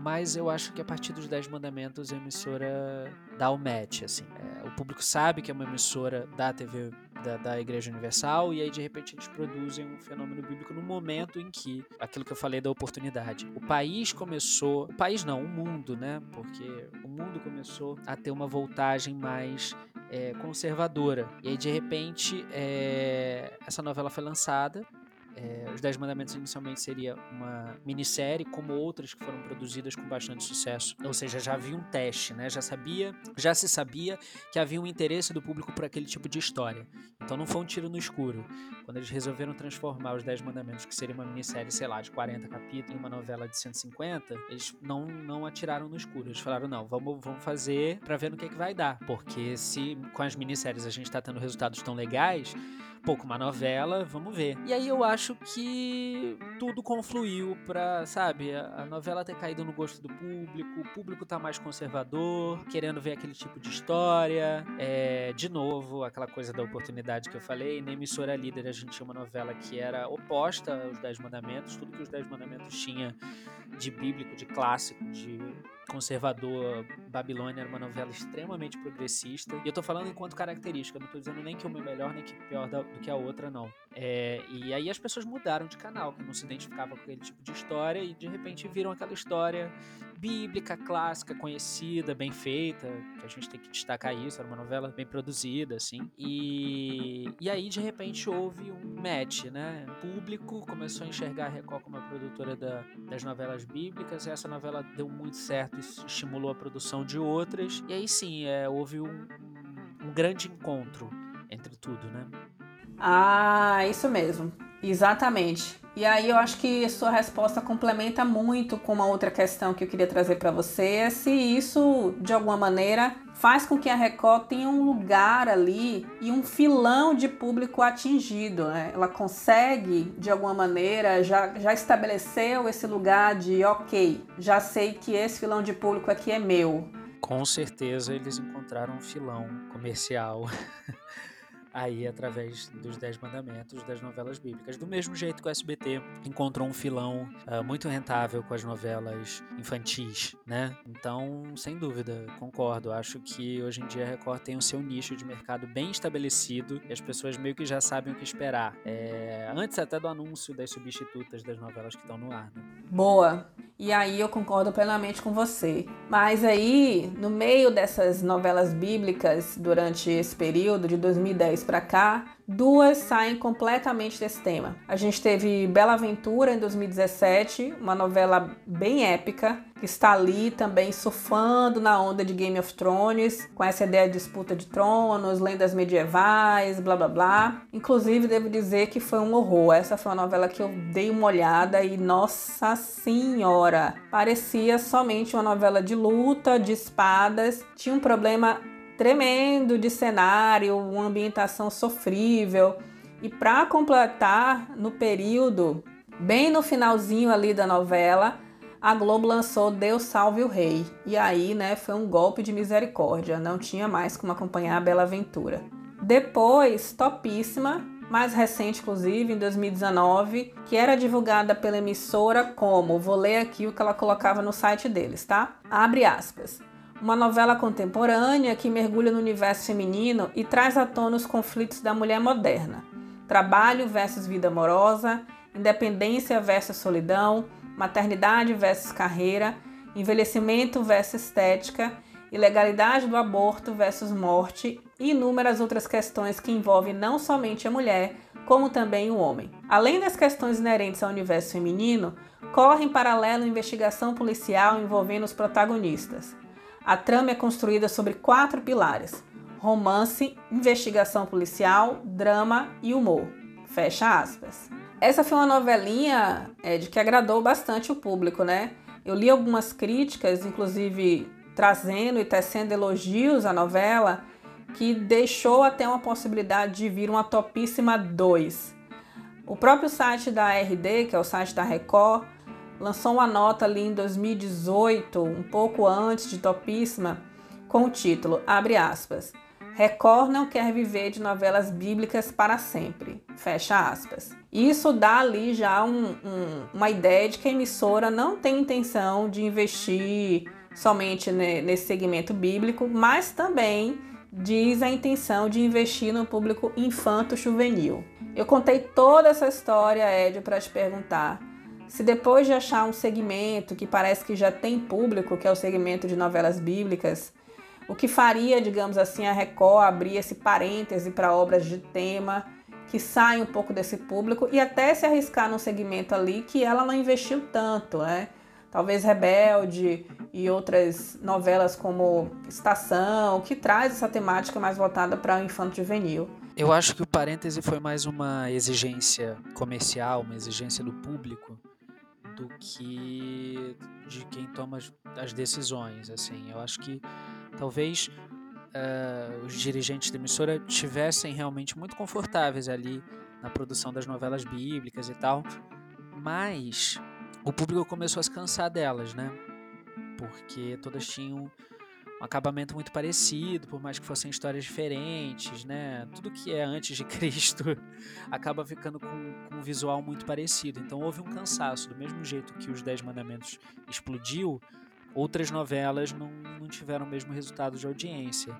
Mas eu acho que a partir dos Dez Mandamentos a emissora dá o match, assim. É, o público sabe que é uma emissora da TV da, da, Igreja Universal, e aí de repente eles produzem um fenômeno bíblico no momento em que, aquilo que eu falei da oportunidade, o país começou, o país não, o mundo, né? Porque o mundo começou a ter uma voltagem mais é, conservadora. E aí, de repente, é, essa novela foi lançada é, Os Dez Mandamentos inicialmente seria uma minissérie, como outras que foram produzidas com bastante sucesso. Ou seja, já havia um teste, né? Já sabia, já se sabia que havia um interesse do público por aquele tipo de história. Então não foi um tiro no escuro. Quando eles resolveram transformar Os Dez Mandamentos, que seria uma minissérie, sei lá, de 40 capítulos, em uma novela de 150, eles não, não atiraram no escuro. Eles falaram, não, vamos, vamos fazer para ver no que, é que vai dar. Porque se com as minisséries a gente está tendo resultados tão legais, pouco uma novela, vamos ver. E aí eu acho que tudo confluiu pra, sabe, a, novela ter caído no gosto do público, o público tá mais conservador, querendo ver aquele tipo de história. É, de novo, aquela coisa da oportunidade que eu falei, na emissora líder a gente tinha uma novela que era oposta aos Dez Mandamentos, tudo que os Dez Mandamentos tinha de bíblico, de clássico, de conservador, Babilônia era uma novela extremamente progressista. E eu tô falando enquanto característica, não tô dizendo nem que uma é melhor nem que pior do que a outra, não. É, e aí as pessoas mudaram de canal, que não se identificavam com aquele tipo de história e de repente viram aquela história bíblica, clássica, conhecida, bem feita, que a gente tem que destacar isso, era uma novela bem produzida, assim. E, e aí, de repente, houve um match, né? O público começou a enxergar a Record como a produtora da, das novelas bíblicas, e essa novela deu muito certo e estimulou a produção de outras. E aí sim, é, houve um, um grande encontro entre tudo, né? Ah, isso mesmo. Exatamente. E aí eu acho que sua resposta complementa muito com uma outra questão que eu queria trazer para você, é se isso de alguma maneira faz com que a Record tenha um lugar ali e um filão de público atingido. Né? Ela consegue, de alguma maneira, já, já estabeleceu esse lugar de ok, já sei que esse filão de público aqui é meu. Com certeza eles encontraram um filão comercial aí através dos Dez Mandamentos das novelas bíblicas. Do mesmo jeito que o SBT encontrou um filão uh, muito rentável com as novelas infantis, né? Então, sem dúvida, concordo. Acho que hoje em dia a Record tem o seu nicho de mercado bem estabelecido e as pessoas meio que já sabem o que esperar. É, antes até do anúncio das substitutas das novelas que estão no ar. Né? Boa. E aí eu concordo plenamente com você. Mas aí, no meio dessas novelas bíblicas, durante esse período de 2010 para cá, duas saem completamente desse tema. A gente teve Bela Aventura em 2017, uma novela bem épica, que está ali também surfando na onda de Game of Thrones, com essa ideia de disputa de tronos, lendas medievais, blá blá blá. Inclusive, devo dizer que foi um horror. Essa foi uma novela que eu dei uma olhada e, nossa senhora, parecia somente uma novela de luta, de espadas. Tinha um problema tremendo de cenário, uma ambientação sofrível. E para completar, no período, bem no finalzinho ali da novela, a Globo lançou Deus Salve o Rei. E aí, né, foi um golpe de misericórdia, não tinha mais como acompanhar a Bela Aventura. Depois, Topíssima, mais recente inclusive, em 2019, que era divulgada pela emissora como, vou ler aqui o que ela colocava no site deles, tá? Abre aspas uma novela contemporânea que mergulha no universo feminino e traz à tona os conflitos da mulher moderna: trabalho versus vida amorosa, independência versus solidão, maternidade versus carreira, envelhecimento versus estética, ilegalidade do aborto versus morte e inúmeras outras questões que envolvem não somente a mulher, como também o homem. Além das questões inerentes ao universo feminino, corre em paralelo investigação policial envolvendo os protagonistas. A trama é construída sobre quatro pilares: romance, investigação policial, drama e humor. Fecha aspas. Essa foi uma novelinha de que agradou bastante o público, né? Eu li algumas críticas, inclusive trazendo e tecendo elogios à novela, que deixou até uma possibilidade de vir uma Topíssima 2. O próprio site da RD, que é o site da Record, lançou uma nota ali em 2018, um pouco antes de Topíssima, com o título, abre aspas, Record não quer viver de novelas bíblicas para sempre, fecha aspas. Isso dá ali já um, um, uma ideia de que a emissora não tem intenção de investir somente nesse segmento bíblico, mas também diz a intenção de investir no público infanto-juvenil. Eu contei toda essa história, Ed, para te perguntar se depois de achar um segmento que parece que já tem público, que é o segmento de novelas bíblicas, o que faria, digamos assim, a Record abrir esse parêntese para obras de tema que saem um pouco desse público e até se arriscar num segmento ali que ela não investiu tanto, né? Talvez Rebelde e outras novelas como Estação, que traz essa temática mais voltada para o infanto juvenil. Eu acho que o parêntese foi mais uma exigência comercial, uma exigência do público, do que de quem toma as decisões. Assim, eu acho que talvez uh, os dirigentes da emissora tivessem realmente muito confortáveis ali na produção das novelas bíblicas e tal, mas o público começou a se cansar delas, né? Porque todas tinham um acabamento muito parecido, por mais que fossem histórias diferentes, né? Tudo que é antes de Cristo acaba ficando com, com, um visual muito parecido. Então houve um cansaço. Do mesmo jeito que os Dez Mandamentos explodiu, outras novelas não, não tiveram o mesmo resultado de audiência.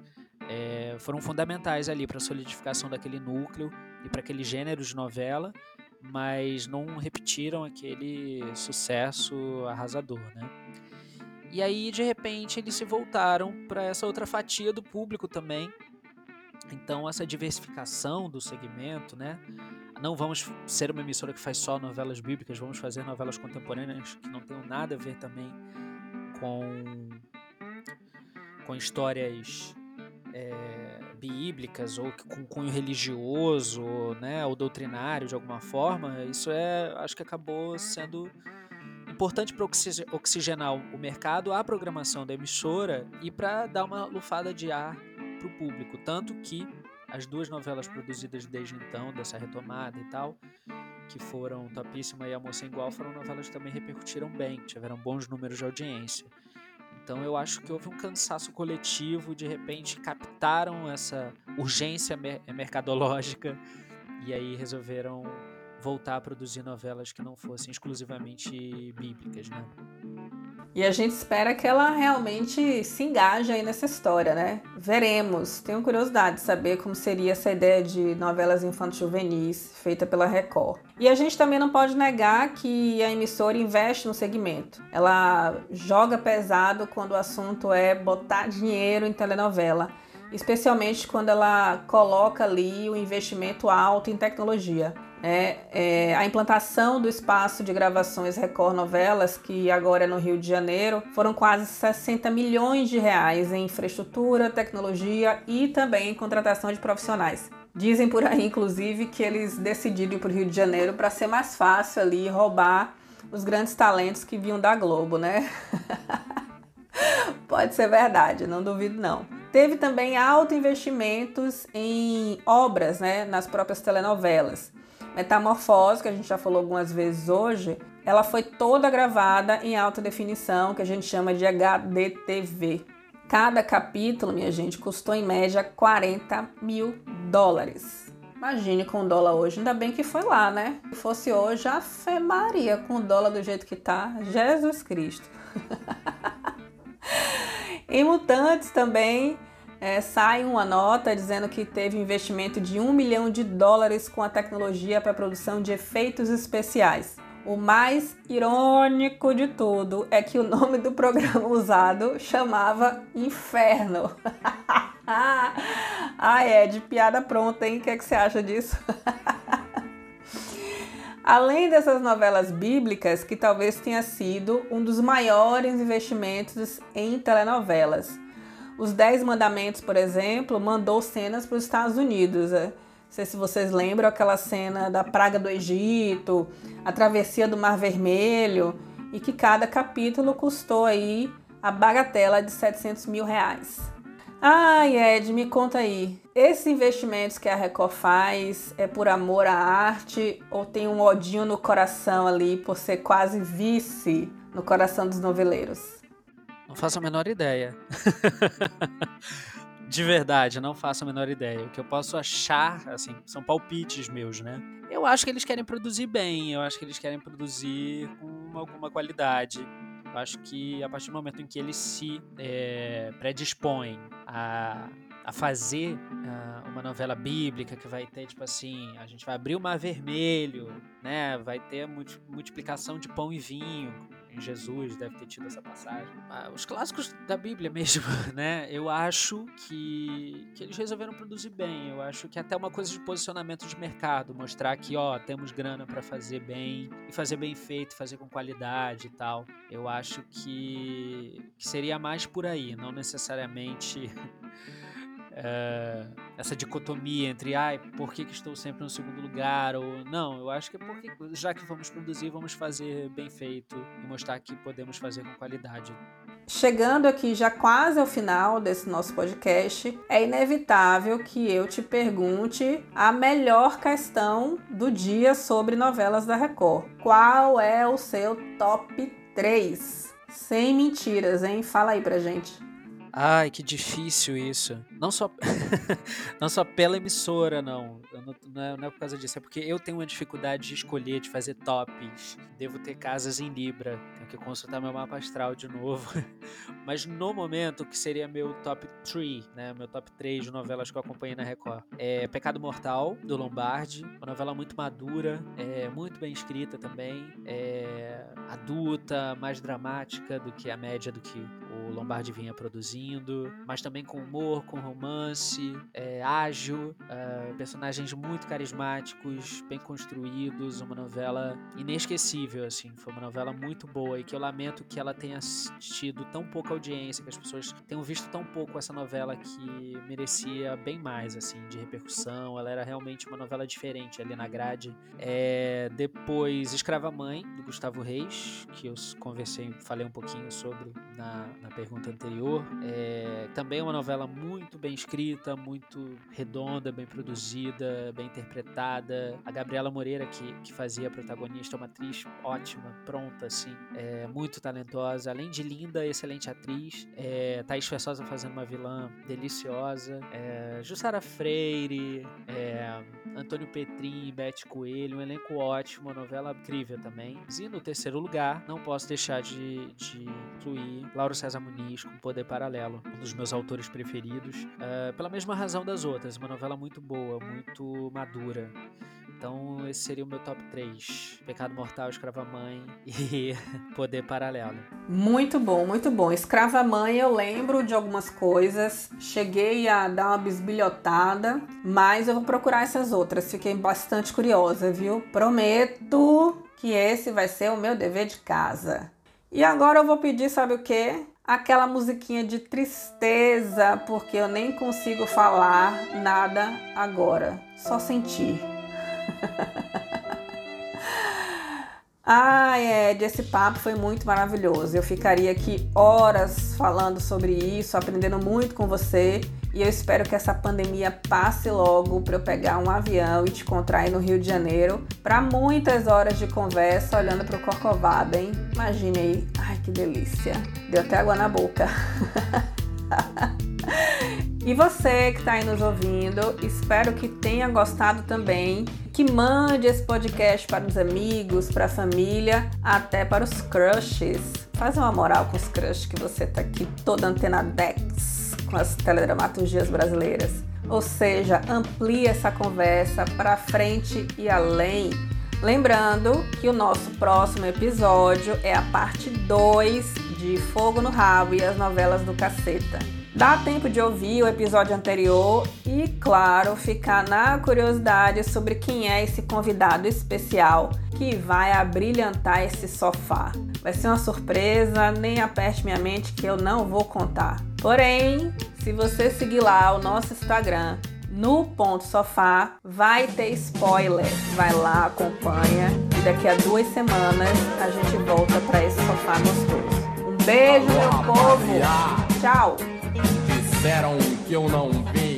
É, foram fundamentais ali para a solidificação daquele núcleo e para aquele gênero de novela, mas não repetiram aquele sucesso arrasador, né? E aí, de repente, eles se voltaram para essa outra fatia do público também. Então, essa diversificação do segmento, né? Não vamos ser uma emissora que faz só novelas bíblicas, vamos fazer novelas contemporâneas que não tenham nada a ver também com, com histórias é, bíblicas ou com cunho religioso, né, ou doutrinário de alguma forma. Isso é, acho que acabou sendo importante para oxigenar o mercado, a programação da emissora e para dar uma lufada de ar para o público. Tanto que as duas novelas produzidas desde então, dessa retomada e tal, que foram Topíssima e A Moça Igual, foram novelas que também repercutiram bem, tiveram bons números de audiência. Então eu acho que houve um cansaço coletivo, de repente captaram essa urgência mercadológica e aí resolveram voltar a produzir novelas que não fossem exclusivamente bíblicas, né? E a gente espera que ela realmente se engaje aí nessa história, né? Veremos. Tenho curiosidade de saber como seria essa ideia de novelas infanto-juvenis feita pela Record. E a gente também não pode negar que a emissora investe no segmento. Ela joga pesado quando o assunto é botar dinheiro em telenovela. especialmente quando ela coloca ali o investimento alto em tecnologia. É, é, a implantação do espaço de gravações Record Novelas, que agora é no Rio de Janeiro, foram quase 60 milhões de reais em infraestrutura, tecnologia e também em contratação de profissionais. Dizem por aí, inclusive, que eles decidiram ir para o Rio de Janeiro para ser mais fácil ali roubar os grandes talentos que vinham da Globo, né? Pode ser verdade, não duvido não. Teve também alto investimentos em obras, né, nas próprias telenovelas. Metamorfose, que a gente já falou algumas vezes hoje, ela foi toda gravada em alta definição, que a gente chama de HDTV. Cada capítulo, minha gente, custou em média 40 mil dólares. Imagine com o dólar hoje, ainda bem que foi lá, né? Se fosse hoje, a fé Maria, com o dólar do jeito que tá, Jesus Cristo. em Mutantes também é, sai uma nota dizendo que teve investimento de um milhão de dólares com a tecnologia para a produção de efeitos especiais. O mais irônico de tudo é que o nome do programa usado chamava Inferno. ah, é, de piada pronta, hein? O que, é que você acha disso? Além dessas novelas bíblicas, que talvez tenha sido um dos maiores investimentos em telenovelas. Os Dez Mandamentos, por exemplo, mandou cenas para os Estados Unidos. Né? Não sei se vocês lembram aquela cena da praga do Egito, a travessia do Mar Vermelho, e que cada capítulo custou aí a bagatela de 700 mil reais. Ai, Ed, me conta aí. Esses investimentos que a Record faz é por amor à arte ou tem um odinho no coração ali por ser quase vice no coração dos noveleiros? Não faço a menor ideia. de verdade, não faço a menor ideia. O que eu posso achar, assim, são palpites meus, né? Eu acho que eles querem produzir bem, eu acho que eles querem produzir com alguma qualidade. Eu acho que a partir do momento em que eles se é, predispõem a, a fazer uh, uma novela bíblica que vai ter, tipo assim, a gente vai abrir o mar vermelho, né? Vai ter multiplicação de pão e vinho, Jesus, deve ter tido essa passagem. Ah, os clássicos da Bíblia mesmo, né? Eu acho que, que eles resolveram produzir bem. Eu acho que até uma coisa de posicionamento de mercado, mostrar que, ó, temos grana para fazer bem e fazer bem feito, fazer com qualidade e tal. Eu acho que, que seria mais por aí, não necessariamente uh, essa dicotomia entre, ai, por que, que estou sempre no segundo lugar? Ou não, eu acho que é porque, já que vamos produzir, vamos fazer bem feito e mostrar que podemos fazer com qualidade. Chegando aqui já quase ao final desse nosso podcast, é inevitável que eu te pergunte a melhor questão do dia sobre novelas da Record. Qual é o seu top 3? Sem mentiras, hein? Fala aí pra gente. Ai, que difícil isso. Não só, não só pela emissora, não. Não, não, é, não, é, por causa disso. É porque eu tenho uma dificuldade de escolher, de fazer tops. Devo ter casas em Libra. Tenho que consultar meu mapa astral de novo. Mas no momento, que seria meu top 3, né? Meu top 3 de novelas que eu acompanhei na Record. É Pecado Mortal, do Lombardi. Uma novela muito madura, é muito bem escrita também. É adulta, mais dramática do que a média do que o Lombardi vinha produzindo, mas também com humor, com romance, é, ágil, uh, personagens muito carismáticos, bem construídos, uma novela inesquecível, assim, foi uma novela muito boa e que eu lamento que ela tenha tido tão pouca audiência, que as pessoas tenham visto tão pouco essa novela que merecia bem mais, assim, de repercussão, ela era realmente uma novela diferente ali na grade. É, depois, Escrava Mãe, do Gustavo Reis, que eu conversei, falei um pouquinho sobre na, na pergunta anterior. É, também é uma novela muito bem escrita, muito redonda, bem produzida, bem interpretada. A Gabriela Moreira, que, que fazia a protagonista, é uma atriz ótima, pronta, assim, é, muito talentosa. Além de linda, excelente atriz. É, Thaís Fessosa fazendo uma vilã deliciosa. É, Jussara Freire, é, Antônio Petrin, Beth Coelho, um elenco ótimo, uma novela incrível também. E no terceiro lugar, não posso deixar de, de incluir Lauro César Muniz com Poder Paralelo, um dos meus autores preferidos, uh, pela mesma razão das outras, uma novela muito boa, muito madura. Então esse seria o meu top 3. Pecado Mortal, Escrava Mãe e Poder Paralelo. Muito bom, muito bom. Escrava Mãe eu lembro de algumas coisas. Cheguei a dar uma bisbilhotada, mas eu vou procurar essas outras. Fiquei bastante curiosa, viu? Prometo que esse vai ser o meu dever de casa. E agora eu vou pedir, sabe o quê? Aquela musiquinha de tristeza, porque eu nem consigo falar nada agora, só sentir. Ai, Ed, esse papo foi muito maravilhoso. Eu ficaria aqui horas falando sobre isso, aprendendo muito com você. E eu espero que essa pandemia passe logo para eu pegar um avião e te encontrar aí no Rio de Janeiro para muitas horas de conversa olhando para o Corcovado, hein? Imagine aí. Ai, que delícia. Deu até água na boca. e você que está aí nos ouvindo, espero que tenha gostado também. Que mande esse podcast para os amigos, para a família, até para os crushes. Faz uma moral com os crushes que você tá aqui toda antena Dex com as teledramaturgias brasileiras. Ou seja, amplie essa conversa para frente e além. Lembrando que o nosso próximo episódio é a parte 2 de Fogo no Rabo e as novelas do Caceta. Dá tempo de ouvir o episódio anterior e, claro, ficar na curiosidade sobre quem é esse convidado especial que vai abrilhantar esse sofá. Vai ser uma surpresa, nem aperte minha mente que eu não vou contar. Porém, se você seguir lá o nosso Instagram, no ponto sofá, vai ter spoiler. Vai lá, acompanha e daqui a duas semanas a gente volta para esse sofá gostoso. Um beijo, meu povo. Tchau. Disseram que eu não vi